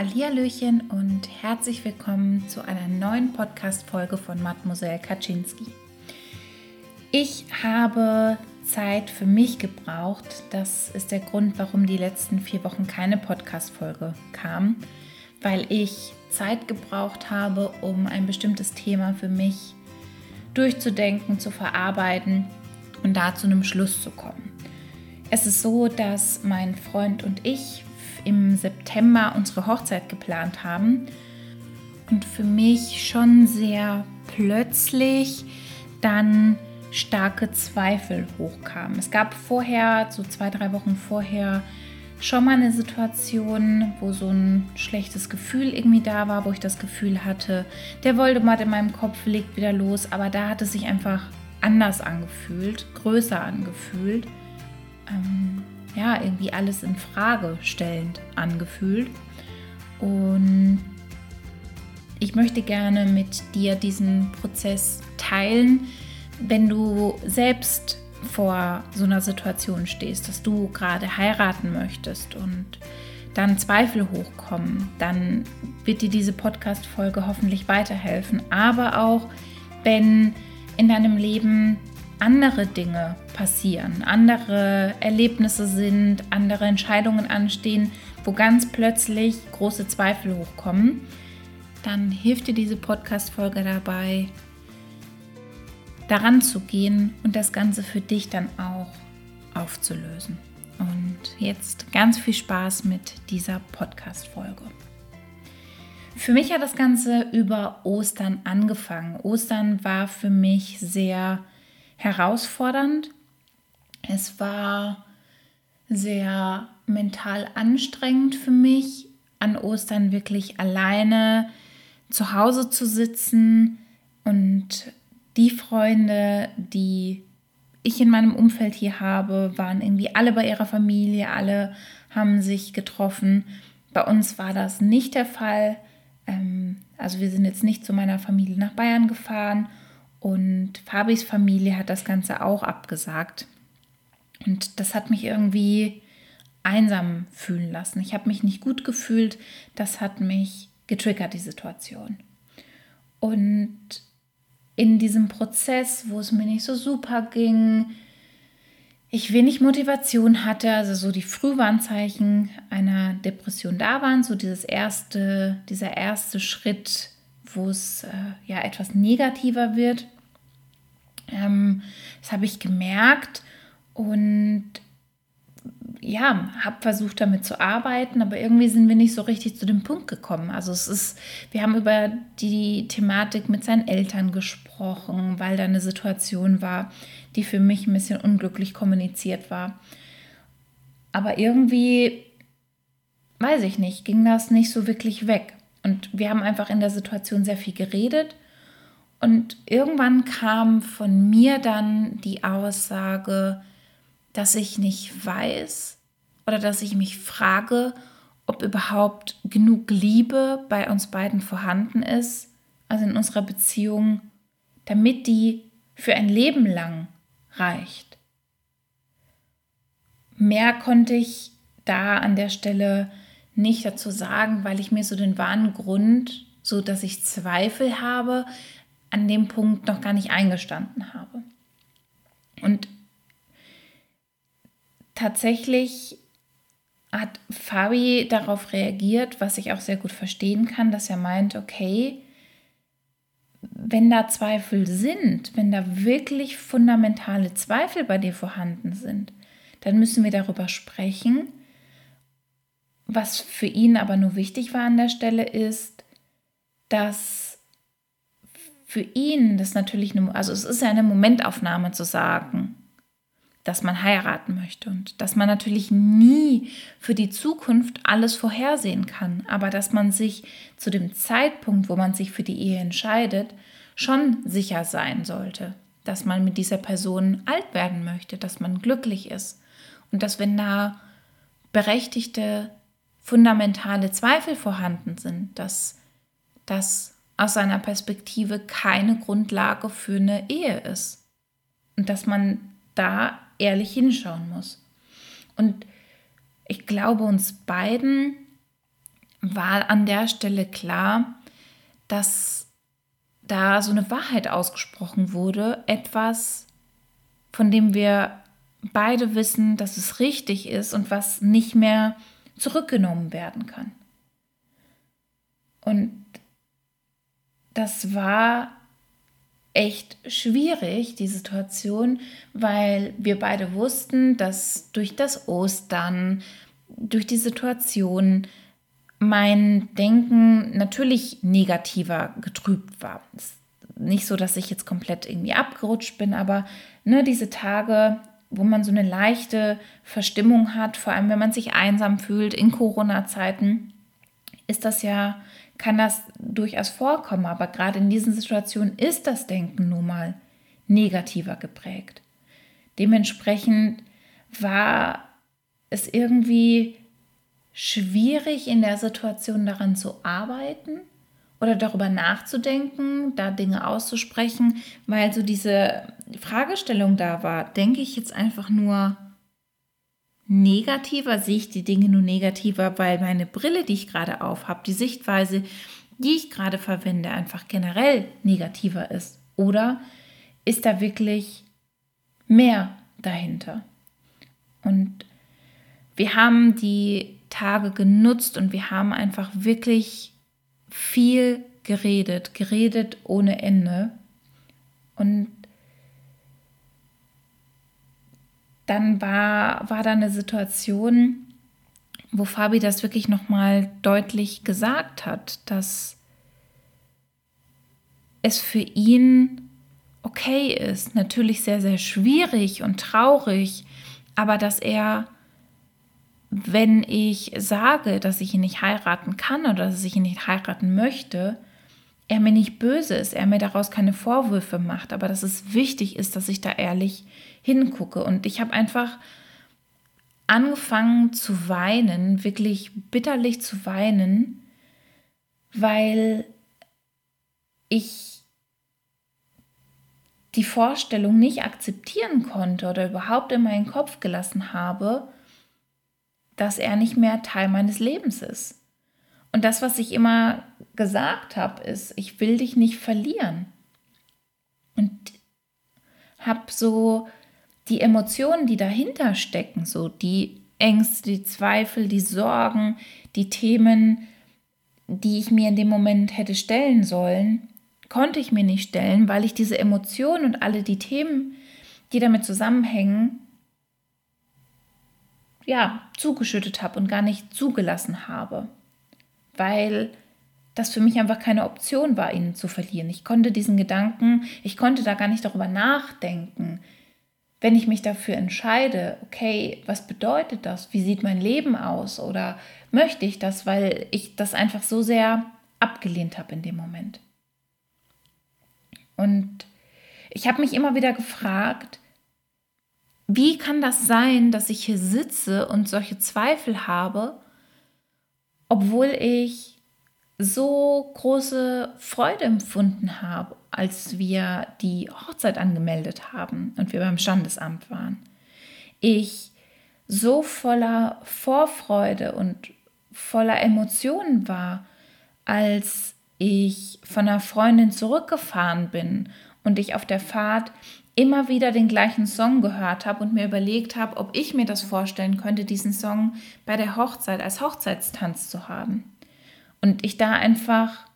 Hallihallöchen und herzlich willkommen zu einer neuen Podcast-Folge von Mademoiselle Kaczynski. Ich habe Zeit für mich gebraucht. Das ist der Grund, warum die letzten vier Wochen keine Podcast-Folge kam, weil ich Zeit gebraucht habe, um ein bestimmtes Thema für mich durchzudenken, zu verarbeiten und da zu einem Schluss zu kommen. Es ist so, dass mein Freund und ich im September unsere Hochzeit geplant haben und für mich schon sehr plötzlich dann starke Zweifel hochkamen. Es gab vorher, so zwei, drei Wochen vorher, schon mal eine Situation, wo so ein schlechtes Gefühl irgendwie da war, wo ich das Gefühl hatte, der Voldemort in meinem Kopf legt wieder los, aber da hat es sich einfach anders angefühlt, größer angefühlt. Ähm, ja, irgendwie alles in Frage stellend angefühlt. Und ich möchte gerne mit dir diesen Prozess teilen, wenn du selbst vor so einer Situation stehst, dass du gerade heiraten möchtest und dann Zweifel hochkommen, dann wird dir diese Podcast-Folge hoffentlich weiterhelfen. Aber auch wenn in deinem Leben andere Dinge passieren, andere Erlebnisse sind, andere Entscheidungen anstehen, wo ganz plötzlich große Zweifel hochkommen, dann hilft dir diese Podcast-Folge dabei, daran zu gehen und das Ganze für dich dann auch aufzulösen. Und jetzt ganz viel Spaß mit dieser Podcast-Folge. Für mich hat das Ganze über Ostern angefangen. Ostern war für mich sehr herausfordernd. Es war sehr mental anstrengend für mich, an Ostern wirklich alleine zu Hause zu sitzen und die Freunde, die ich in meinem Umfeld hier habe, waren irgendwie alle bei ihrer Familie, alle haben sich getroffen. Bei uns war das nicht der Fall. Ähm, also wir sind jetzt nicht zu meiner Familie nach Bayern gefahren und Fabis Familie hat das Ganze auch abgesagt. Und das hat mich irgendwie einsam fühlen lassen. Ich habe mich nicht gut gefühlt. Das hat mich getriggert, die Situation. Und in diesem Prozess, wo es mir nicht so super ging, ich wenig Motivation hatte, also so die Frühwarnzeichen einer Depression da waren, so dieses erste, dieser erste Schritt wo es äh, ja etwas negativer wird. Ähm, das habe ich gemerkt und ja, habe versucht damit zu arbeiten, aber irgendwie sind wir nicht so richtig zu dem Punkt gekommen. Also es ist, wir haben über die Thematik mit seinen Eltern gesprochen, weil da eine Situation war, die für mich ein bisschen unglücklich kommuniziert war. Aber irgendwie, weiß ich nicht, ging das nicht so wirklich weg. Und wir haben einfach in der Situation sehr viel geredet. Und irgendwann kam von mir dann die Aussage, dass ich nicht weiß oder dass ich mich frage, ob überhaupt genug Liebe bei uns beiden vorhanden ist, also in unserer Beziehung, damit die für ein Leben lang reicht. Mehr konnte ich da an der Stelle nicht dazu sagen, weil ich mir so den wahren Grund, so dass ich Zweifel habe, an dem Punkt noch gar nicht eingestanden habe. Und tatsächlich hat Fabi darauf reagiert, was ich auch sehr gut verstehen kann, dass er meint, okay, wenn da Zweifel sind, wenn da wirklich fundamentale Zweifel bei dir vorhanden sind, dann müssen wir darüber sprechen was für ihn aber nur wichtig war an der Stelle ist, dass für ihn das natürlich, eine, also es ist ja eine Momentaufnahme zu sagen, dass man heiraten möchte und dass man natürlich nie für die Zukunft alles vorhersehen kann, aber dass man sich zu dem Zeitpunkt, wo man sich für die Ehe entscheidet, schon sicher sein sollte, dass man mit dieser Person alt werden möchte, dass man glücklich ist und dass wenn da berechtigte fundamentale Zweifel vorhanden sind, dass das aus seiner Perspektive keine Grundlage für eine Ehe ist. Und dass man da ehrlich hinschauen muss. Und ich glaube, uns beiden war an der Stelle klar, dass da so eine Wahrheit ausgesprochen wurde, etwas, von dem wir beide wissen, dass es richtig ist und was nicht mehr zurückgenommen werden kann. Und das war echt schwierig, die Situation, weil wir beide wussten, dass durch das Ostern, durch die Situation mein Denken natürlich negativer getrübt war. Es ist nicht so, dass ich jetzt komplett irgendwie abgerutscht bin, aber ne, diese Tage, wo man so eine leichte Verstimmung hat, vor allem wenn man sich einsam fühlt in Corona-Zeiten, ist das ja, kann das durchaus vorkommen. Aber gerade in diesen Situationen ist das Denken nun mal negativer geprägt. Dementsprechend war es irgendwie schwierig in der Situation daran zu arbeiten oder darüber nachzudenken, da Dinge auszusprechen, weil so diese Fragestellung da war, denke ich jetzt einfach nur negativer, sehe ich die Dinge nur negativer, weil meine Brille, die ich gerade auf habe, die Sichtweise, die ich gerade verwende, einfach generell negativer ist? Oder ist da wirklich mehr dahinter? Und wir haben die Tage genutzt und wir haben einfach wirklich viel geredet, geredet ohne Ende. Und dann war, war da eine Situation, wo Fabi das wirklich nochmal deutlich gesagt hat, dass es für ihn okay ist, natürlich sehr, sehr schwierig und traurig, aber dass er wenn ich sage, dass ich ihn nicht heiraten kann oder dass ich ihn nicht heiraten möchte, er mir nicht böse ist, er mir daraus keine Vorwürfe macht, aber dass es wichtig ist, dass ich da ehrlich hingucke. Und ich habe einfach angefangen zu weinen, wirklich bitterlich zu weinen, weil ich die Vorstellung nicht akzeptieren konnte oder überhaupt in meinen Kopf gelassen habe, dass er nicht mehr Teil meines Lebens ist. Und das, was ich immer gesagt habe, ist, ich will dich nicht verlieren. Und habe so die Emotionen, die dahinter stecken, so die Ängste, die Zweifel, die Sorgen, die Themen, die ich mir in dem Moment hätte stellen sollen, konnte ich mir nicht stellen, weil ich diese Emotionen und alle die Themen, die damit zusammenhängen, ja, zugeschüttet habe und gar nicht zugelassen habe, weil das für mich einfach keine Option war, ihn zu verlieren. Ich konnte diesen Gedanken, ich konnte da gar nicht darüber nachdenken. Wenn ich mich dafür entscheide, okay, was bedeutet das? Wie sieht mein Leben aus? Oder möchte ich das, weil ich das einfach so sehr abgelehnt habe in dem Moment. Und ich habe mich immer wieder gefragt, wie kann das sein, dass ich hier sitze und solche Zweifel habe, obwohl ich so große Freude empfunden habe, als wir die Hochzeit angemeldet haben und wir beim Standesamt waren. Ich so voller Vorfreude und voller Emotionen war, als ich von einer Freundin zurückgefahren bin und ich auf der Fahrt immer wieder den gleichen Song gehört habe und mir überlegt habe, ob ich mir das vorstellen könnte, diesen Song bei der Hochzeit als Hochzeitstanz zu haben. Und ich da einfach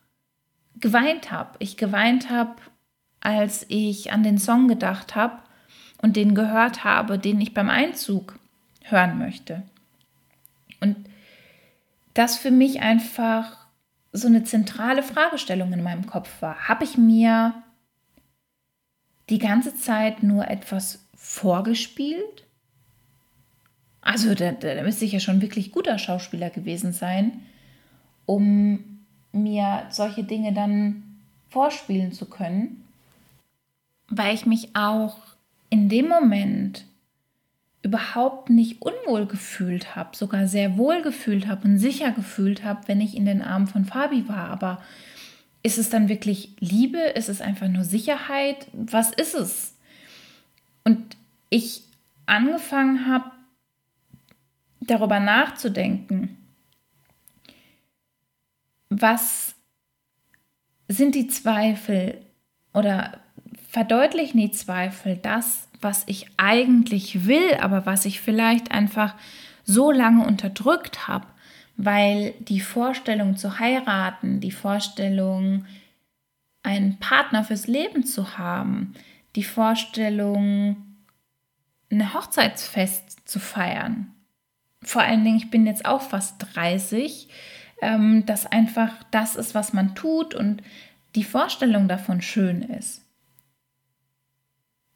geweint habe. Ich geweint habe, als ich an den Song gedacht habe und den gehört habe, den ich beim Einzug hören möchte. Und das für mich einfach so eine zentrale Fragestellung in meinem Kopf war. Habe ich mir die ganze Zeit nur etwas vorgespielt? Also da, da müsste ich ja schon wirklich guter Schauspieler gewesen sein, um mir solche Dinge dann vorspielen zu können, weil ich mich auch in dem Moment überhaupt nicht unwohl gefühlt habe, sogar sehr wohl gefühlt habe und sicher gefühlt habe, wenn ich in den Armen von Fabi war. Aber ist es dann wirklich Liebe? Ist es einfach nur Sicherheit? Was ist es? Und ich angefangen habe, darüber nachzudenken, was sind die Zweifel oder verdeutlichen die Zweifel das, was ich eigentlich will, aber was ich vielleicht einfach so lange unterdrückt habe, weil die Vorstellung zu heiraten, die Vorstellung, einen Partner fürs Leben zu haben, die Vorstellung, ein Hochzeitsfest zu feiern. Vor allen Dingen, ich bin jetzt auch fast 30, ähm, dass einfach das ist, was man tut und die Vorstellung davon schön ist.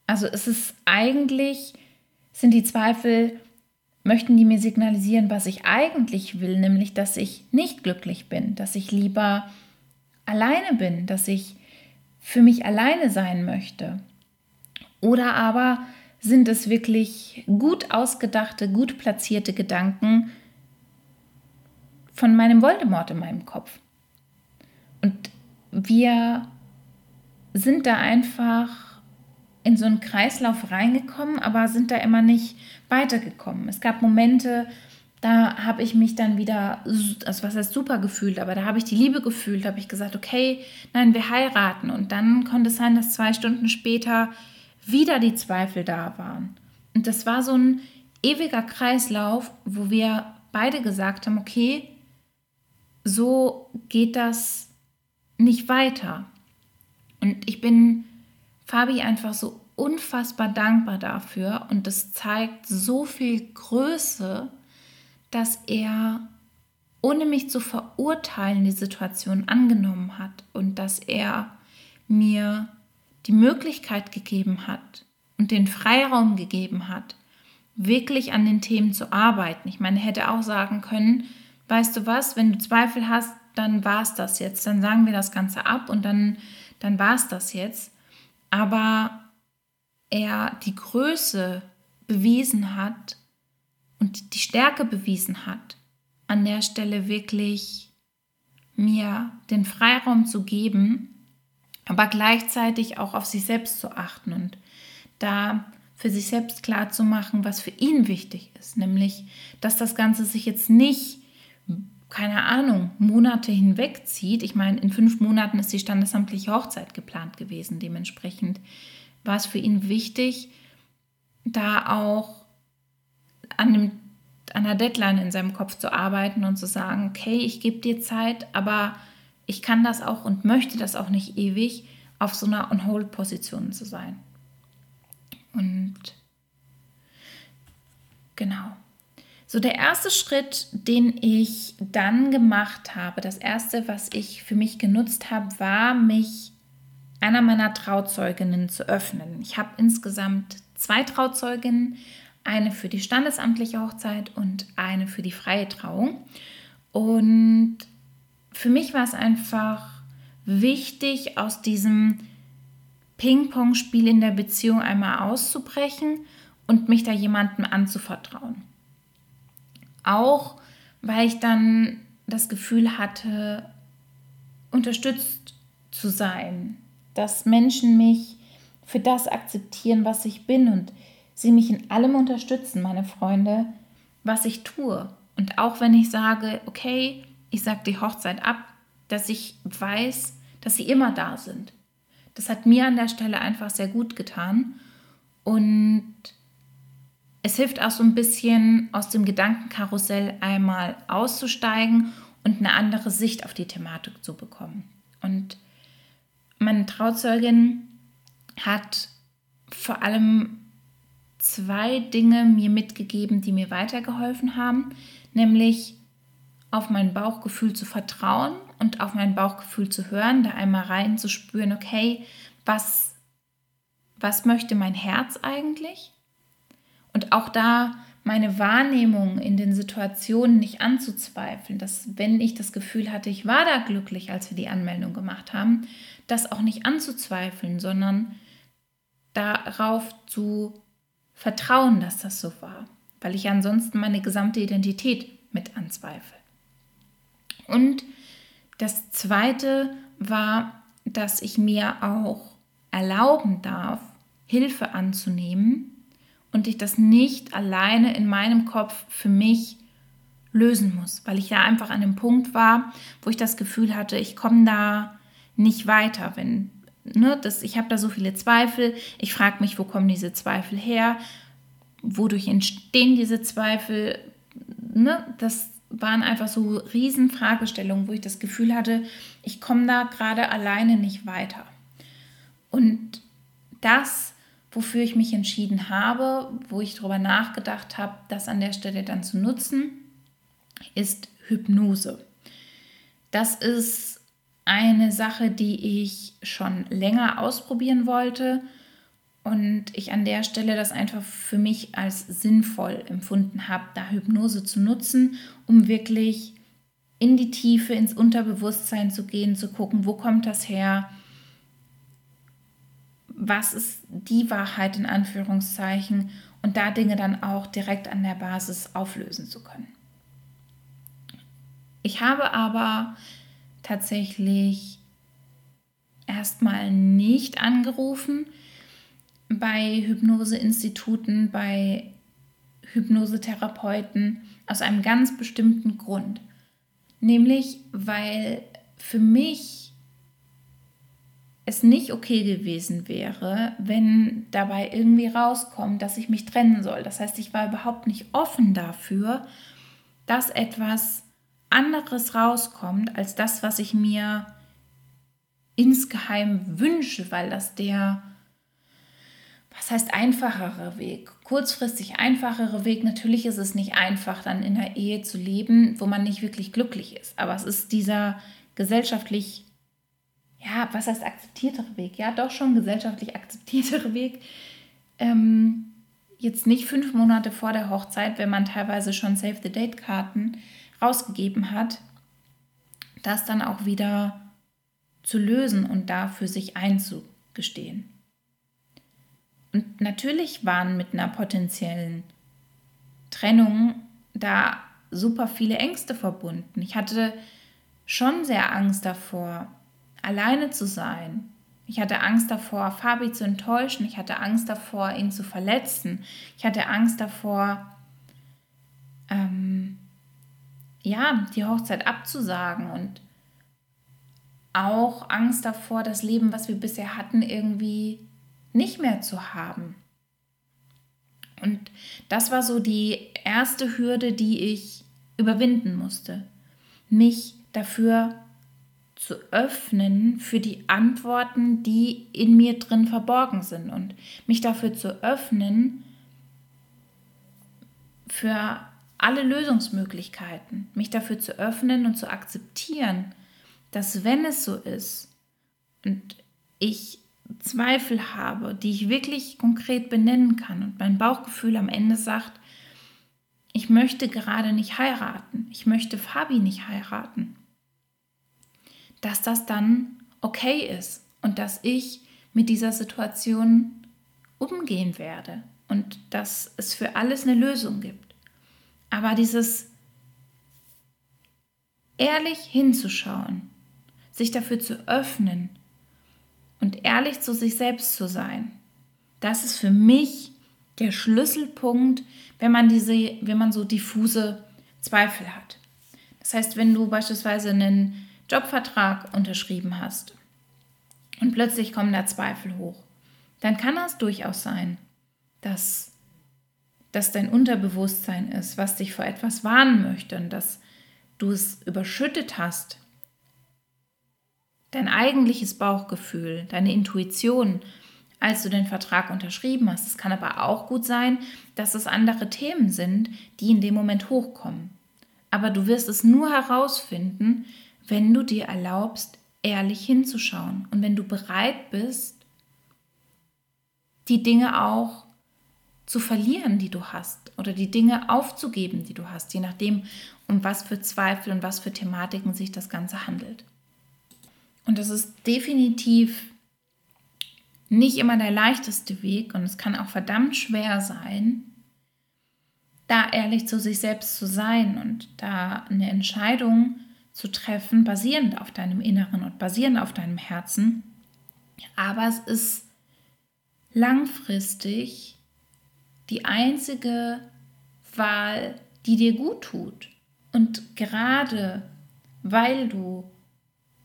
Also es ist eigentlich, sind die Zweifel, möchten die mir signalisieren, was ich eigentlich will, nämlich dass ich nicht glücklich bin, dass ich lieber alleine bin, dass ich für mich alleine sein möchte. Oder aber sind es wirklich gut ausgedachte, gut platzierte Gedanken von meinem Voldemort in meinem Kopf. Und wir sind da einfach in so einen Kreislauf reingekommen, aber sind da immer nicht weitergekommen. Es gab Momente, da habe ich mich dann wieder, also was heißt super gefühlt, aber da habe ich die Liebe gefühlt, habe ich gesagt, okay, nein, wir heiraten. Und dann konnte es sein, dass zwei Stunden später wieder die Zweifel da waren. Und das war so ein ewiger Kreislauf, wo wir beide gesagt haben, okay, so geht das nicht weiter. Und ich bin Fabi einfach so unfassbar dankbar dafür und das zeigt so viel Größe, dass er ohne mich zu verurteilen die Situation angenommen hat und dass er mir die Möglichkeit gegeben hat und den Freiraum gegeben hat, wirklich an den Themen zu arbeiten. Ich meine, er hätte auch sagen können, weißt du was, wenn du Zweifel hast, dann war es das jetzt, dann sagen wir das Ganze ab und dann, dann war es das jetzt. Aber er die Größe bewiesen hat und die Stärke bewiesen hat, an der Stelle wirklich mir den Freiraum zu geben, aber gleichzeitig auch auf sich selbst zu achten und da für sich selbst klar zu machen, was für ihn wichtig ist, nämlich, dass das Ganze sich jetzt nicht, keine Ahnung, Monate hinwegzieht. Ich meine, in fünf Monaten ist die standesamtliche Hochzeit geplant gewesen. Dementsprechend war es für ihn wichtig, da auch an, dem, an einer Deadline in seinem Kopf zu arbeiten und zu sagen, okay, ich gebe dir Zeit, aber ich kann das auch und möchte das auch nicht ewig, auf so einer On-Hold-Position zu sein. Und genau. So, der erste Schritt, den ich dann gemacht habe, das erste, was ich für mich genutzt habe, war, mich einer meiner Trauzeuginnen zu öffnen. Ich habe insgesamt zwei Trauzeuginnen, eine für die standesamtliche Hochzeit und eine für die freie Trauung. Und für mich war es einfach wichtig, aus diesem Ping-Pong-Spiel in der Beziehung einmal auszubrechen und mich da jemandem anzuvertrauen. Auch weil ich dann das Gefühl hatte, unterstützt zu sein, dass Menschen mich für das akzeptieren, was ich bin und sie mich in allem unterstützen, meine Freunde, was ich tue. Und auch wenn ich sage, okay, ich sage die Hochzeit ab, dass ich weiß, dass sie immer da sind. Das hat mir an der Stelle einfach sehr gut getan. Und es hilft auch so ein bisschen aus dem Gedankenkarussell einmal auszusteigen und eine andere Sicht auf die Thematik zu bekommen. Und meine Trauzeugin hat vor allem zwei Dinge mir mitgegeben, die mir weitergeholfen haben, nämlich auf mein Bauchgefühl zu vertrauen und auf mein Bauchgefühl zu hören, da einmal reinzuspüren, okay, was, was möchte mein Herz eigentlich? Und auch da meine Wahrnehmung in den Situationen nicht anzuzweifeln, dass wenn ich das Gefühl hatte, ich war da glücklich, als wir die Anmeldung gemacht haben, das auch nicht anzuzweifeln, sondern darauf zu vertrauen, dass das so war, weil ich ansonsten meine gesamte Identität mit anzweifle. Und das Zweite war, dass ich mir auch erlauben darf, Hilfe anzunehmen und ich das nicht alleine in meinem Kopf für mich lösen muss, weil ich ja einfach an dem Punkt war, wo ich das Gefühl hatte, ich komme da nicht weiter, wenn ne, das, ich habe da so viele Zweifel, ich frage mich, wo kommen diese Zweifel her, wodurch entstehen diese Zweifel, ne, das waren einfach so riesen Fragestellungen, wo ich das Gefühl hatte, ich komme da gerade alleine nicht weiter. Und das, wofür ich mich entschieden habe, wo ich darüber nachgedacht habe, das an der Stelle dann zu nutzen, ist Hypnose. Das ist eine Sache, die ich schon länger ausprobieren wollte und ich an der Stelle das einfach für mich als sinnvoll empfunden habe, da Hypnose zu nutzen, um wirklich in die Tiefe, ins Unterbewusstsein zu gehen, zu gucken, wo kommt das her, was ist die Wahrheit in Anführungszeichen und da Dinge dann auch direkt an der Basis auflösen zu können. Ich habe aber tatsächlich erstmal nicht angerufen bei Hypnoseinstituten, bei Hypnosetherapeuten aus einem ganz bestimmten Grund. Nämlich, weil für mich es nicht okay gewesen wäre, wenn dabei irgendwie rauskommt, dass ich mich trennen soll. Das heißt, ich war überhaupt nicht offen dafür, dass etwas anderes rauskommt als das, was ich mir insgeheim wünsche, weil das der, was heißt einfachere Weg? Kurzfristig einfachere Weg. Natürlich ist es nicht einfach, dann in einer Ehe zu leben, wo man nicht wirklich glücklich ist. Aber es ist dieser gesellschaftlich, ja, was heißt akzeptiertere Weg? Ja, doch schon gesellschaftlich akzeptiertere Weg. Ähm, jetzt nicht fünf Monate vor der Hochzeit, wenn man teilweise schon Save the Date-Karten rausgegeben hat, das dann auch wieder zu lösen und da für sich einzugestehen. Und natürlich waren mit einer potenziellen Trennung da super viele Ängste verbunden. Ich hatte schon sehr Angst davor, alleine zu sein. Ich hatte Angst davor, Fabi zu enttäuschen. Ich hatte Angst davor, ihn zu verletzen. Ich hatte Angst davor, ähm, ja, die Hochzeit abzusagen und auch Angst davor, das Leben, was wir bisher hatten, irgendwie nicht mehr zu haben. Und das war so die erste Hürde, die ich überwinden musste. Mich dafür zu öffnen für die Antworten, die in mir drin verborgen sind. Und mich dafür zu öffnen für alle Lösungsmöglichkeiten, mich dafür zu öffnen und zu akzeptieren, dass wenn es so ist und ich Zweifel habe, die ich wirklich konkret benennen kann und mein Bauchgefühl am Ende sagt, ich möchte gerade nicht heiraten, ich möchte Fabi nicht heiraten, dass das dann okay ist und dass ich mit dieser Situation umgehen werde und dass es für alles eine Lösung gibt. Aber dieses ehrlich hinzuschauen, sich dafür zu öffnen und ehrlich zu sich selbst zu sein, das ist für mich der Schlüsselpunkt, wenn man diese, wenn man so diffuse Zweifel hat. Das heißt, wenn du beispielsweise einen Jobvertrag unterschrieben hast und plötzlich kommen da Zweifel hoch, dann kann das durchaus sein, dass dass dein Unterbewusstsein ist, was dich vor etwas warnen möchte und dass du es überschüttet hast. Dein eigentliches Bauchgefühl, deine Intuition, als du den Vertrag unterschrieben hast. Es kann aber auch gut sein, dass es andere Themen sind, die in dem Moment hochkommen. Aber du wirst es nur herausfinden, wenn du dir erlaubst, ehrlich hinzuschauen und wenn du bereit bist, die Dinge auch zu verlieren, die du hast, oder die Dinge aufzugeben, die du hast, je nachdem, um was für Zweifel und was für Thematiken sich das Ganze handelt. Und das ist definitiv nicht immer der leichteste Weg und es kann auch verdammt schwer sein, da ehrlich zu sich selbst zu sein und da eine Entscheidung zu treffen, basierend auf deinem Inneren und basierend auf deinem Herzen. Aber es ist langfristig die einzige Wahl, die dir gut tut. Und gerade weil du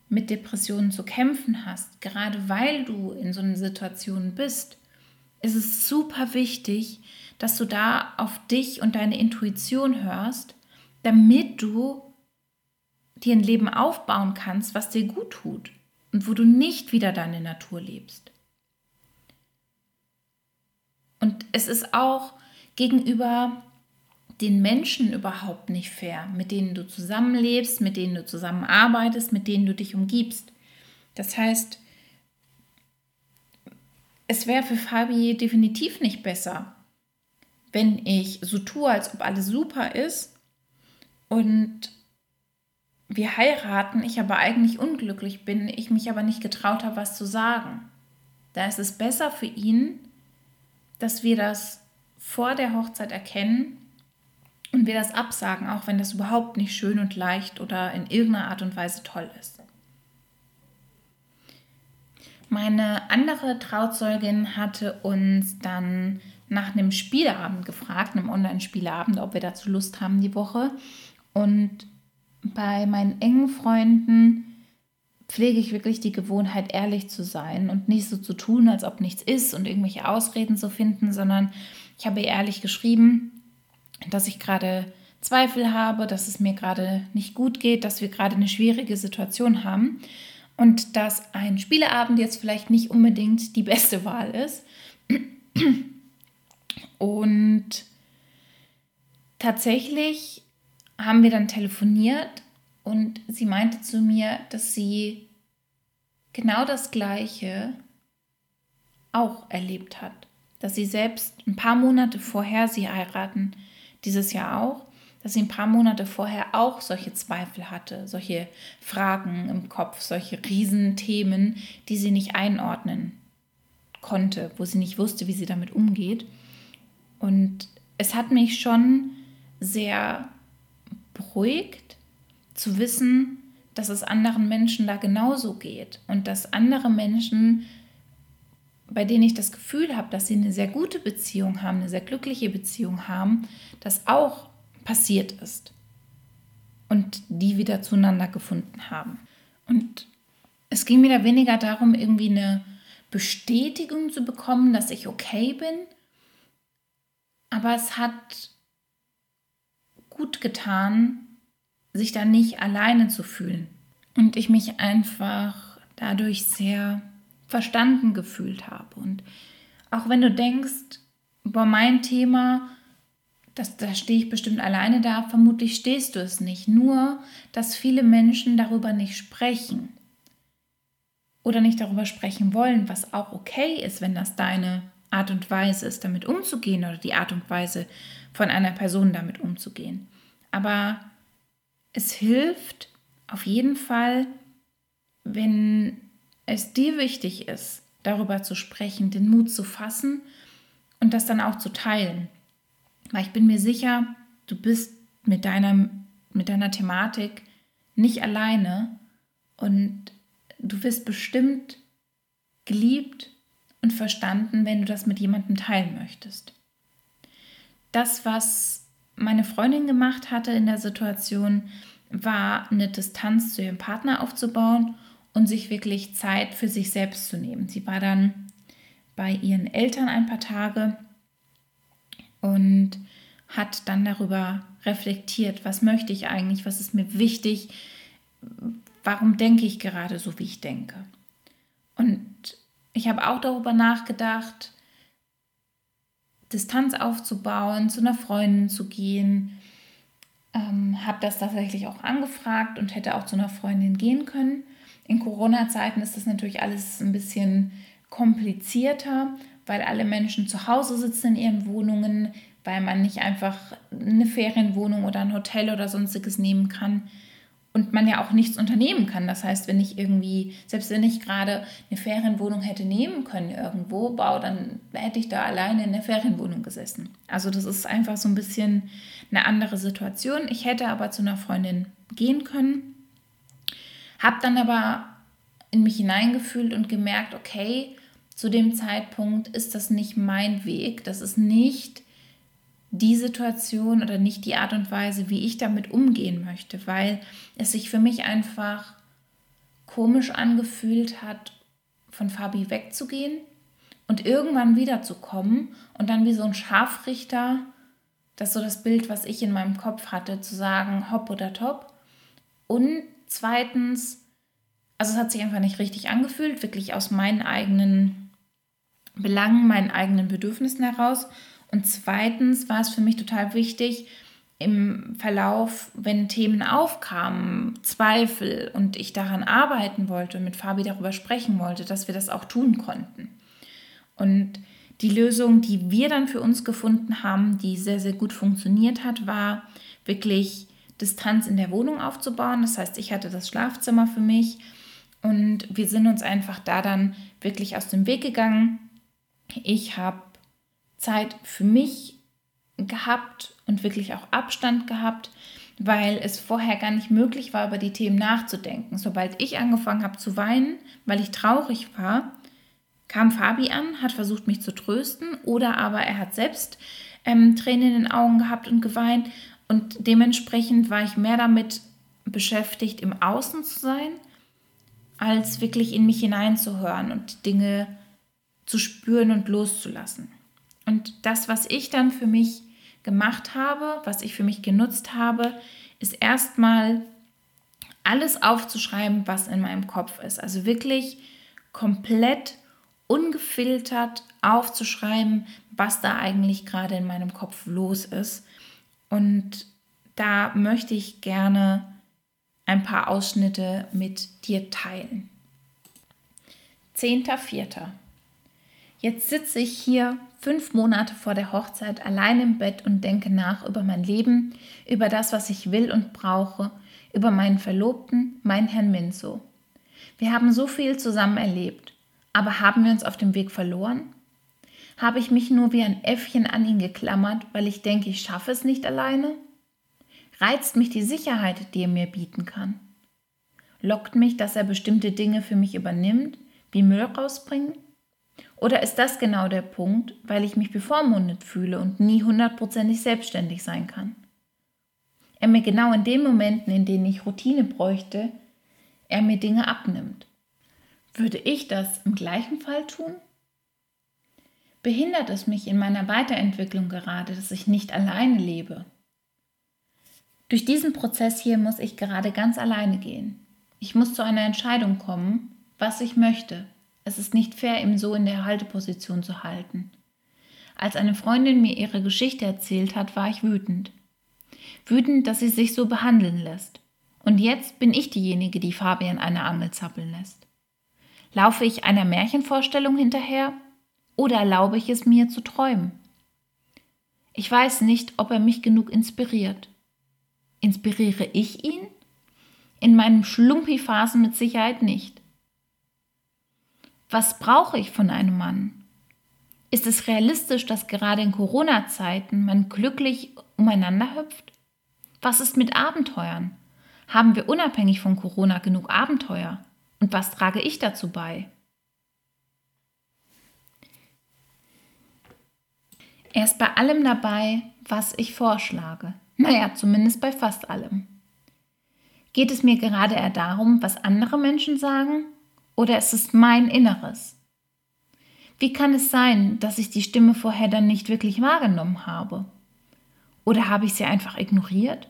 mit Depressionen zu kämpfen hast, gerade weil du in so einer Situation bist, ist es super wichtig, dass du da auf dich und deine Intuition hörst, damit du dir ein Leben aufbauen kannst, was dir gut tut und wo du nicht wieder deine Natur lebst. Und es ist auch gegenüber den Menschen überhaupt nicht fair, mit denen du zusammenlebst, mit denen du zusammenarbeitest, mit denen du dich umgibst. Das heißt, es wäre für Fabi definitiv nicht besser, wenn ich so tue, als ob alles super ist und wir heiraten, ich aber eigentlich unglücklich bin, ich mich aber nicht getraut habe, was zu sagen. Da ist es besser für ihn, dass wir das vor der Hochzeit erkennen und wir das absagen, auch wenn das überhaupt nicht schön und leicht oder in irgendeiner Art und Weise toll ist. Meine andere Trauzeugin hatte uns dann nach einem Spieleabend gefragt, einem Online-Spieleabend, ob wir dazu Lust haben die Woche. Und bei meinen engen Freunden pflege ich wirklich die Gewohnheit, ehrlich zu sein und nicht so zu tun, als ob nichts ist und irgendwelche Ausreden zu finden, sondern ich habe ehrlich geschrieben, dass ich gerade Zweifel habe, dass es mir gerade nicht gut geht, dass wir gerade eine schwierige Situation haben und dass ein Spieleabend jetzt vielleicht nicht unbedingt die beste Wahl ist. Und tatsächlich haben wir dann telefoniert und sie meinte zu mir, dass sie genau das Gleiche auch erlebt hat. Dass sie selbst ein paar Monate vorher, sie heiraten dieses Jahr auch, dass sie ein paar Monate vorher auch solche Zweifel hatte, solche Fragen im Kopf, solche Riesenthemen, die sie nicht einordnen konnte, wo sie nicht wusste, wie sie damit umgeht. Und es hat mich schon sehr beruhigt zu wissen, dass es anderen Menschen da genauso geht und dass andere Menschen, bei denen ich das Gefühl habe, dass sie eine sehr gute Beziehung haben, eine sehr glückliche Beziehung haben, das auch passiert ist und die wieder zueinander gefunden haben. Und es ging mir da weniger darum, irgendwie eine Bestätigung zu bekommen, dass ich okay bin, aber es hat gut getan, sich da nicht alleine zu fühlen und ich mich einfach dadurch sehr verstanden gefühlt habe. Und auch wenn du denkst, über mein Thema das, da stehe ich bestimmt alleine da, vermutlich stehst du es nicht. Nur, dass viele Menschen darüber nicht sprechen oder nicht darüber sprechen wollen, was auch okay ist, wenn das deine Art und Weise ist, damit umzugehen oder die Art und Weise von einer Person damit umzugehen. Aber es hilft auf jeden Fall, wenn es dir wichtig ist, darüber zu sprechen, den Mut zu fassen und das dann auch zu teilen. Weil ich bin mir sicher, du bist mit deiner, mit deiner Thematik nicht alleine und du wirst bestimmt geliebt und verstanden, wenn du das mit jemandem teilen möchtest. Das, was meine Freundin gemacht hatte in der Situation, war eine Distanz zu ihrem Partner aufzubauen und sich wirklich Zeit für sich selbst zu nehmen. Sie war dann bei ihren Eltern ein paar Tage und hat dann darüber reflektiert, was möchte ich eigentlich, was ist mir wichtig, warum denke ich gerade so, wie ich denke. Und ich habe auch darüber nachgedacht, Distanz aufzubauen, zu einer Freundin zu gehen. Ähm, habe das tatsächlich auch angefragt und hätte auch zu einer Freundin gehen können. In Corona-Zeiten ist das natürlich alles ein bisschen komplizierter, weil alle Menschen zu Hause sitzen in ihren Wohnungen, weil man nicht einfach eine Ferienwohnung oder ein Hotel oder sonstiges nehmen kann und man ja auch nichts unternehmen kann. Das heißt, wenn ich irgendwie, selbst wenn ich gerade eine Ferienwohnung hätte nehmen können irgendwo, bau, dann hätte ich da alleine in der Ferienwohnung gesessen. Also das ist einfach so ein bisschen eine andere Situation. Ich hätte aber zu einer Freundin gehen können, habe dann aber in mich hineingefühlt und gemerkt, okay, zu dem Zeitpunkt ist das nicht mein Weg, das ist nicht die Situation oder nicht die Art und Weise, wie ich damit umgehen möchte, weil es sich für mich einfach komisch angefühlt hat, von Fabi wegzugehen und irgendwann wiederzukommen und dann wie so ein Scharfrichter, das ist so das Bild, was ich in meinem Kopf hatte, zu sagen, hopp oder top. Und zweitens, also es hat sich einfach nicht richtig angefühlt, wirklich aus meinen eigenen Belangen, meinen eigenen Bedürfnissen heraus. Und zweitens war es für mich total wichtig, im Verlauf, wenn Themen aufkamen, Zweifel und ich daran arbeiten wollte und mit Fabi darüber sprechen wollte, dass wir das auch tun konnten. Und die Lösung, die wir dann für uns gefunden haben, die sehr, sehr gut funktioniert hat, war wirklich Distanz in der Wohnung aufzubauen. Das heißt, ich hatte das Schlafzimmer für mich und wir sind uns einfach da dann wirklich aus dem Weg gegangen. Ich habe Zeit für mich gehabt und wirklich auch Abstand gehabt, weil es vorher gar nicht möglich war, über die Themen nachzudenken. Sobald ich angefangen habe zu weinen, weil ich traurig war, kam Fabi an, hat versucht, mich zu trösten, oder aber er hat selbst ähm, Tränen in den Augen gehabt und geweint. Und dementsprechend war ich mehr damit beschäftigt, im Außen zu sein, als wirklich in mich hineinzuhören und Dinge zu spüren und loszulassen. Und das, was ich dann für mich gemacht habe, was ich für mich genutzt habe, ist erstmal alles aufzuschreiben, was in meinem Kopf ist. Also wirklich komplett ungefiltert aufzuschreiben, was da eigentlich gerade in meinem Kopf los ist. Und da möchte ich gerne ein paar Ausschnitte mit dir teilen. 10.04. Jetzt sitze ich hier fünf Monate vor der Hochzeit allein im Bett und denke nach über mein Leben, über das, was ich will und brauche, über meinen Verlobten, meinen Herrn Minzo. Wir haben so viel zusammen erlebt, aber haben wir uns auf dem Weg verloren? Habe ich mich nur wie ein Äffchen an ihn geklammert, weil ich denke, ich schaffe es nicht alleine? Reizt mich die Sicherheit, die er mir bieten kann? Lockt mich, dass er bestimmte Dinge für mich übernimmt, wie Müll rausbringen? Oder ist das genau der Punkt, weil ich mich bevormundet fühle und nie hundertprozentig selbstständig sein kann? Er mir genau in den Momenten, in denen ich Routine bräuchte, er mir Dinge abnimmt. Würde ich das im gleichen Fall tun? Behindert es mich in meiner Weiterentwicklung gerade, dass ich nicht alleine lebe? Durch diesen Prozess hier muss ich gerade ganz alleine gehen. Ich muss zu einer Entscheidung kommen, was ich möchte, es ist nicht fair, ihm so in der Halteposition zu halten. Als eine Freundin mir ihre Geschichte erzählt hat, war ich wütend. Wütend, dass sie sich so behandeln lässt. Und jetzt bin ich diejenige, die Fabian eine Angel zappeln lässt. Laufe ich einer Märchenvorstellung hinterher oder erlaube ich es mir zu träumen? Ich weiß nicht, ob er mich genug inspiriert. Inspiriere ich ihn? In meinen Schlumpi-Phasen mit Sicherheit nicht. Was brauche ich von einem Mann? Ist es realistisch, dass gerade in Corona-Zeiten man glücklich umeinander hüpft? Was ist mit Abenteuern? Haben wir unabhängig von Corona genug Abenteuer? Und was trage ich dazu bei? Er ist bei allem dabei, was ich vorschlage. Naja, zumindest bei fast allem. Geht es mir gerade eher darum, was andere Menschen sagen oder ist es mein Inneres? Wie kann es sein, dass ich die Stimme vorher dann nicht wirklich wahrgenommen habe? Oder habe ich sie einfach ignoriert?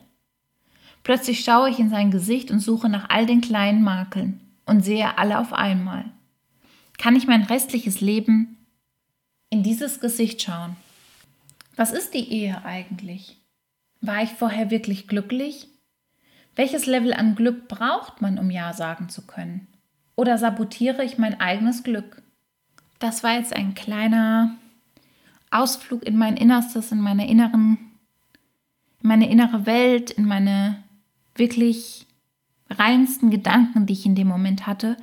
Plötzlich schaue ich in sein Gesicht und suche nach all den kleinen Makeln und sehe alle auf einmal. Kann ich mein restliches Leben in dieses Gesicht schauen? Was ist die Ehe eigentlich? War ich vorher wirklich glücklich? Welches Level an Glück braucht man, um Ja sagen zu können? Oder sabotiere ich mein eigenes Glück? Das war jetzt ein kleiner Ausflug in mein Innerstes, in meine inneren, in meine innere Welt, in meine wirklich reinsten Gedanken, die ich in dem Moment hatte.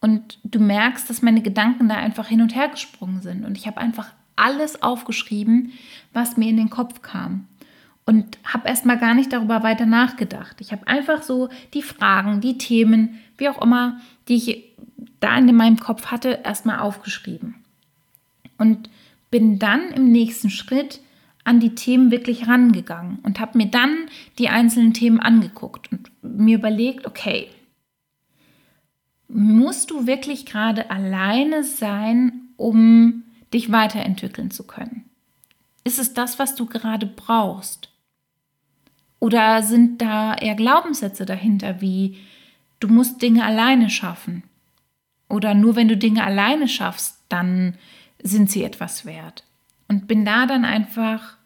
Und du merkst, dass meine Gedanken da einfach hin und her gesprungen sind. Und ich habe einfach alles aufgeschrieben, was mir in den Kopf kam und habe erstmal gar nicht darüber weiter nachgedacht. Ich habe einfach so die Fragen, die Themen, wie auch immer, die ich da in meinem Kopf hatte, erstmal aufgeschrieben. Und bin dann im nächsten Schritt an die Themen wirklich rangegangen und habe mir dann die einzelnen Themen angeguckt und mir überlegt, okay, musst du wirklich gerade alleine sein, um dich weiterentwickeln zu können? Ist es das, was du gerade brauchst? Oder sind da eher Glaubenssätze dahinter, wie du musst Dinge alleine schaffen? Oder nur wenn du Dinge alleine schaffst, dann sind sie etwas wert? Und bin da dann einfach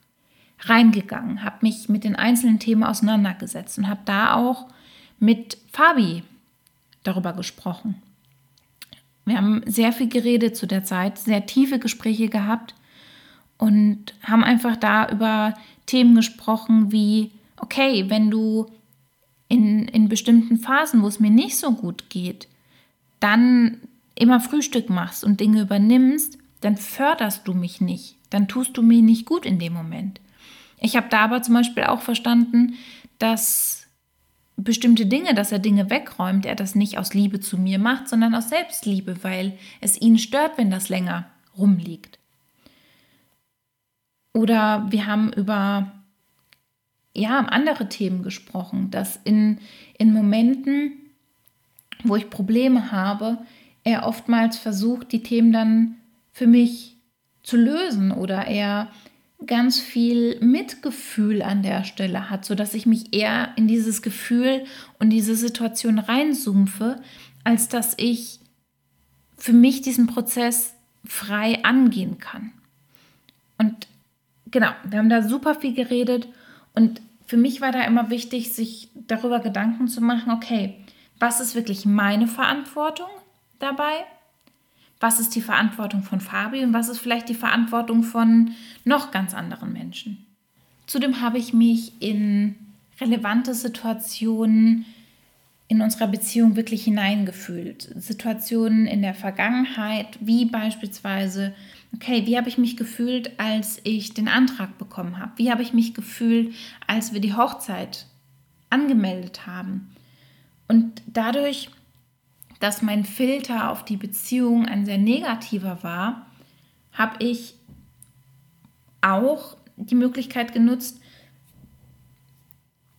reingegangen, habe mich mit den einzelnen Themen auseinandergesetzt und habe da auch mit Fabi darüber gesprochen. Wir haben sehr viel geredet zu der Zeit, sehr tiefe Gespräche gehabt und haben einfach da über Themen gesprochen wie, okay, wenn du in, in bestimmten Phasen, wo es mir nicht so gut geht, dann immer Frühstück machst und Dinge übernimmst, dann förderst du mich nicht, dann tust du mir nicht gut in dem Moment. Ich habe da aber zum Beispiel auch verstanden, dass bestimmte Dinge, dass er Dinge wegräumt, er das nicht aus Liebe zu mir macht, sondern aus Selbstliebe, weil es ihn stört, wenn das länger rumliegt. Oder wir haben über ja, andere Themen gesprochen, dass in, in Momenten, wo ich Probleme habe, er oftmals versucht, die Themen dann für mich zu lösen oder er ganz viel Mitgefühl an der Stelle hat, sodass ich mich eher in dieses Gefühl und diese Situation reinsumpfe, als dass ich für mich diesen Prozess frei angehen kann. Und genau, wir haben da super viel geredet und für mich war da immer wichtig, sich darüber Gedanken zu machen, okay, was ist wirklich meine Verantwortung dabei was ist die Verantwortung von Fabi und was ist vielleicht die Verantwortung von noch ganz anderen Menschen. Zudem habe ich mich in relevante Situationen in unserer Beziehung wirklich hineingefühlt. Situationen in der Vergangenheit, wie beispielsweise, okay, wie habe ich mich gefühlt, als ich den Antrag bekommen habe? Wie habe ich mich gefühlt, als wir die Hochzeit angemeldet haben? Und dadurch dass mein Filter auf die Beziehung ein sehr negativer war, habe ich auch die Möglichkeit genutzt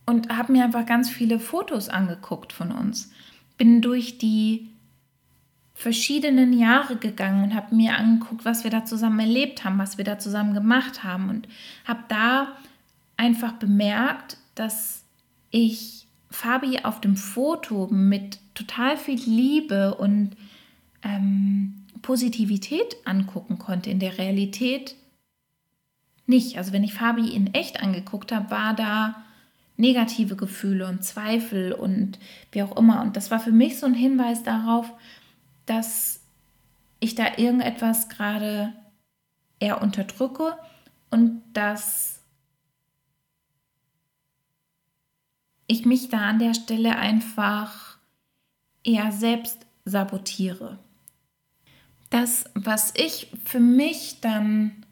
und habe mir einfach ganz viele Fotos angeguckt von uns. Bin durch die verschiedenen Jahre gegangen und habe mir angeguckt, was wir da zusammen erlebt haben, was wir da zusammen gemacht haben und habe da einfach bemerkt, dass ich Fabi auf dem Foto mit total viel Liebe und ähm, Positivität angucken konnte. In der Realität nicht. Also wenn ich Fabi in echt angeguckt habe, war da negative Gefühle und Zweifel und wie auch immer. Und das war für mich so ein Hinweis darauf, dass ich da irgendetwas gerade eher unterdrücke und dass ich mich da an der Stelle einfach eher selbst sabotiere. Das, was ich für mich dann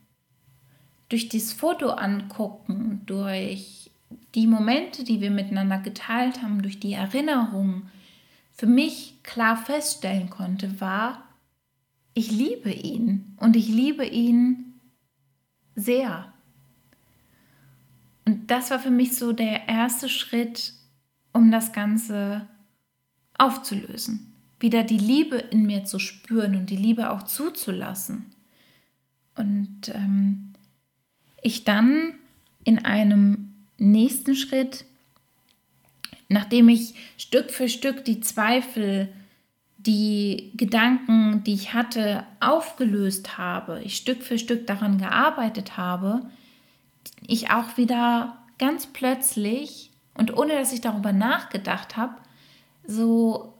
durch dieses Foto angucken, durch die Momente, die wir miteinander geteilt haben, durch die Erinnerungen, für mich klar feststellen konnte, war, ich liebe ihn und ich liebe ihn sehr. Und das war für mich so der erste Schritt, um das Ganze aufzulösen. Wieder die Liebe in mir zu spüren und die Liebe auch zuzulassen. Und ähm, ich dann in einem nächsten Schritt, nachdem ich Stück für Stück die Zweifel, die Gedanken, die ich hatte, aufgelöst habe, ich Stück für Stück daran gearbeitet habe, ich auch wieder ganz plötzlich und ohne dass ich darüber nachgedacht habe, so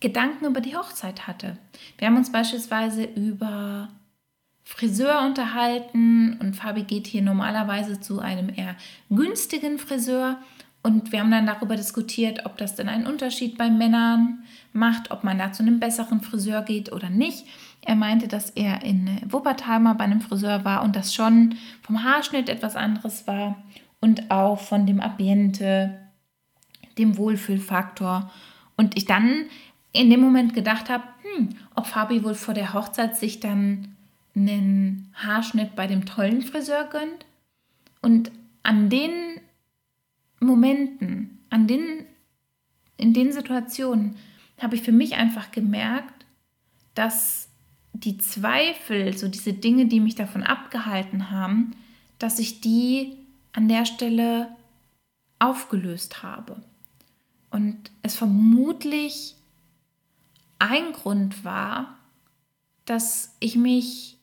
Gedanken über die Hochzeit hatte. Wir haben uns beispielsweise über Friseur unterhalten und Fabi geht hier normalerweise zu einem eher günstigen Friseur und wir haben dann darüber diskutiert, ob das denn einen Unterschied bei Männern macht, ob man da zu einem besseren Friseur geht oder nicht. Er meinte, dass er in Wuppertal mal bei einem Friseur war und das schon vom Haarschnitt etwas anderes war und auch von dem Ambiente, dem Wohlfühlfaktor. Und ich dann in dem Moment gedacht habe, hm, ob Fabi wohl vor der Hochzeit sich dann einen Haarschnitt bei dem tollen Friseur gönnt Und an den Momenten, an den, in den Situationen habe ich für mich einfach gemerkt, dass die Zweifel, so diese Dinge, die mich davon abgehalten haben, dass ich die an der Stelle aufgelöst habe. Und es vermutlich ein Grund war, dass ich mich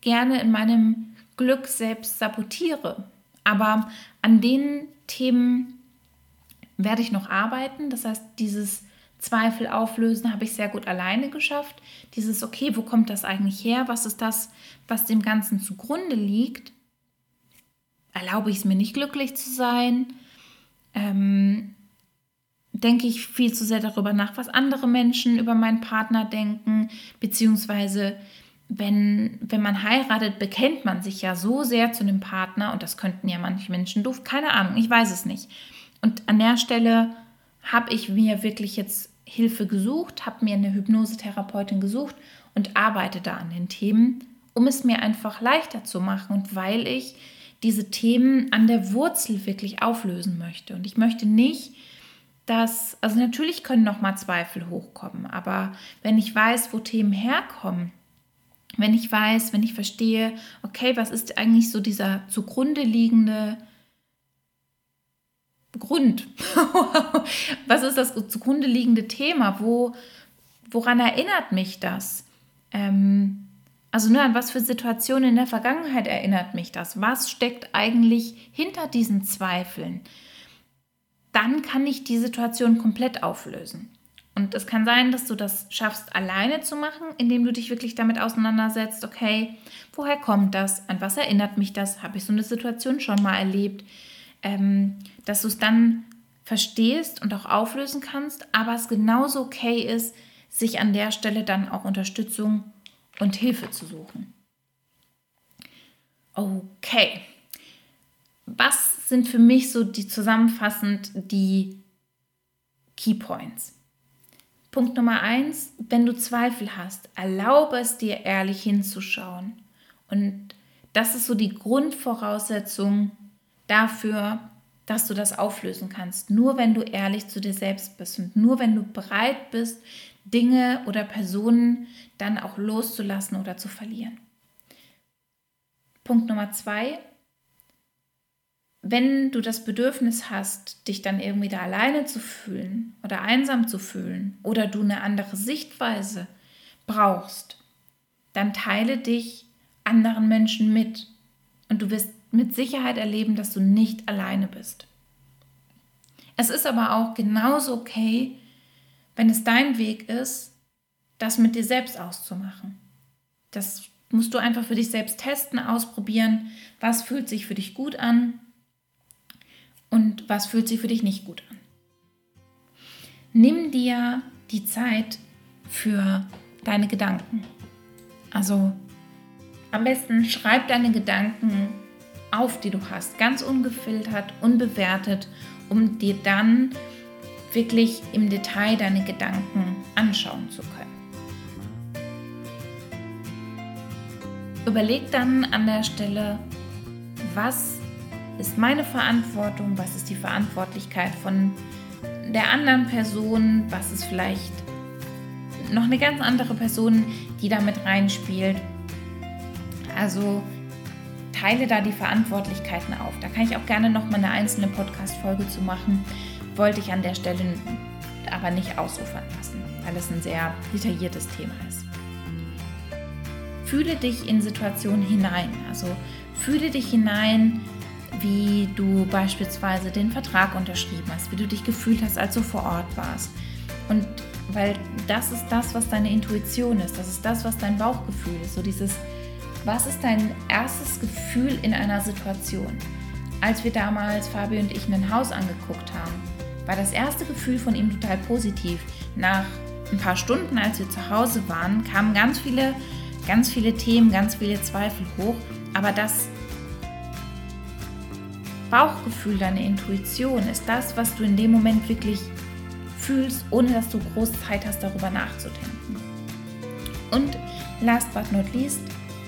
gerne in meinem Glück selbst sabotiere. Aber an den Themen werde ich noch arbeiten. Das heißt, dieses Zweifel auflösen habe ich sehr gut alleine geschafft. Dieses, okay, wo kommt das eigentlich her? Was ist das, was dem Ganzen zugrunde liegt? Erlaube ich es mir nicht glücklich zu sein? Ähm, denke ich viel zu sehr darüber nach, was andere Menschen über meinen Partner denken, beziehungsweise wenn, wenn man heiratet, bekennt man sich ja so sehr zu einem Partner und das könnten ja manche Menschen doof, keine Ahnung, ich weiß es nicht. Und an der Stelle habe ich mir wirklich jetzt Hilfe gesucht, habe mir eine Hypnosetherapeutin gesucht und arbeite da an den Themen, um es mir einfach leichter zu machen und weil ich diese Themen an der Wurzel wirklich auflösen möchte. Und ich möchte nicht, dass, also natürlich können noch mal Zweifel hochkommen, aber wenn ich weiß, wo Themen herkommen, wenn ich weiß, wenn ich verstehe, okay, was ist eigentlich so dieser zugrunde liegende Grund? was ist das zugrunde liegende Thema? Wo, woran erinnert mich das? Ähm, also nur an was für Situationen in der Vergangenheit erinnert mich das? Was steckt eigentlich hinter diesen Zweifeln? Dann kann ich die Situation komplett auflösen. Und es kann sein, dass du das schaffst, alleine zu machen, indem du dich wirklich damit auseinandersetzt, okay, woher kommt das? An was erinnert mich das? Habe ich so eine Situation schon mal erlebt? Ähm, dass du es dann verstehst und auch auflösen kannst, aber es genauso okay ist, sich an der Stelle dann auch Unterstützung und Hilfe zu suchen. Okay. Was sind für mich so die zusammenfassend die Key Points? Punkt Nummer eins, wenn du Zweifel hast, erlaube es dir ehrlich hinzuschauen. Und das ist so die Grundvoraussetzung dafür, dass du das auflösen kannst. Nur wenn du ehrlich zu dir selbst bist und nur wenn du bereit bist, Dinge oder Personen dann auch loszulassen oder zu verlieren. Punkt Nummer zwei, wenn du das Bedürfnis hast, dich dann irgendwie da alleine zu fühlen oder einsam zu fühlen oder du eine andere Sichtweise brauchst, dann teile dich anderen Menschen mit und du wirst mit Sicherheit erleben, dass du nicht alleine bist. Es ist aber auch genauso okay, wenn es dein Weg ist, das mit dir selbst auszumachen. Das musst du einfach für dich selbst testen, ausprobieren, was fühlt sich für dich gut an und was fühlt sich für dich nicht gut an. Nimm dir die Zeit für deine Gedanken. Also am besten schreib deine Gedanken auf, die du hast, ganz ungefiltert, unbewertet, um dir dann wirklich im Detail deine Gedanken anschauen zu können. Überleg dann an der Stelle, was ist meine Verantwortung, was ist die Verantwortlichkeit von der anderen Person, was ist vielleicht noch eine ganz andere Person, die da mit reinspielt. Also teile da die Verantwortlichkeiten auf. Da kann ich auch gerne noch mal eine einzelne Podcast-Folge zu machen. Wollte ich an der Stelle aber nicht ausufern lassen, weil es ein sehr detailliertes Thema ist. Fühle dich in Situationen hinein. Also fühle dich hinein, wie du beispielsweise den Vertrag unterschrieben hast, wie du dich gefühlt hast, als du vor Ort warst. Und weil das ist das, was deine Intuition ist, das ist das, was dein Bauchgefühl ist. So dieses, was ist dein erstes Gefühl in einer Situation? Als wir damals, Fabi und ich, ein Haus angeguckt haben, war das erste Gefühl von ihm total positiv. Nach ein paar Stunden, als wir zu Hause waren, kamen ganz viele, ganz viele Themen, ganz viele Zweifel hoch. Aber das Bauchgefühl, deine Intuition ist das, was du in dem Moment wirklich fühlst, ohne dass du groß Zeit hast, darüber nachzudenken. Und last but not least,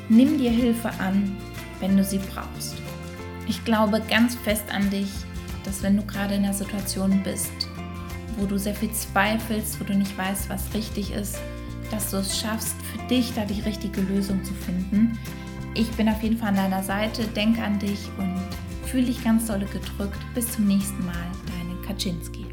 nimm dir Hilfe an, wenn du sie brauchst. Ich glaube ganz fest an dich, dass wenn du gerade in einer Situation bist, wo du sehr viel zweifelst, wo du nicht weißt, was richtig ist, dass du es schaffst, für dich da die richtige Lösung zu finden. Ich bin auf jeden Fall an deiner Seite, denk an dich und fühle dich ganz dolle gedrückt. Bis zum nächsten Mal, deine Kaczynski.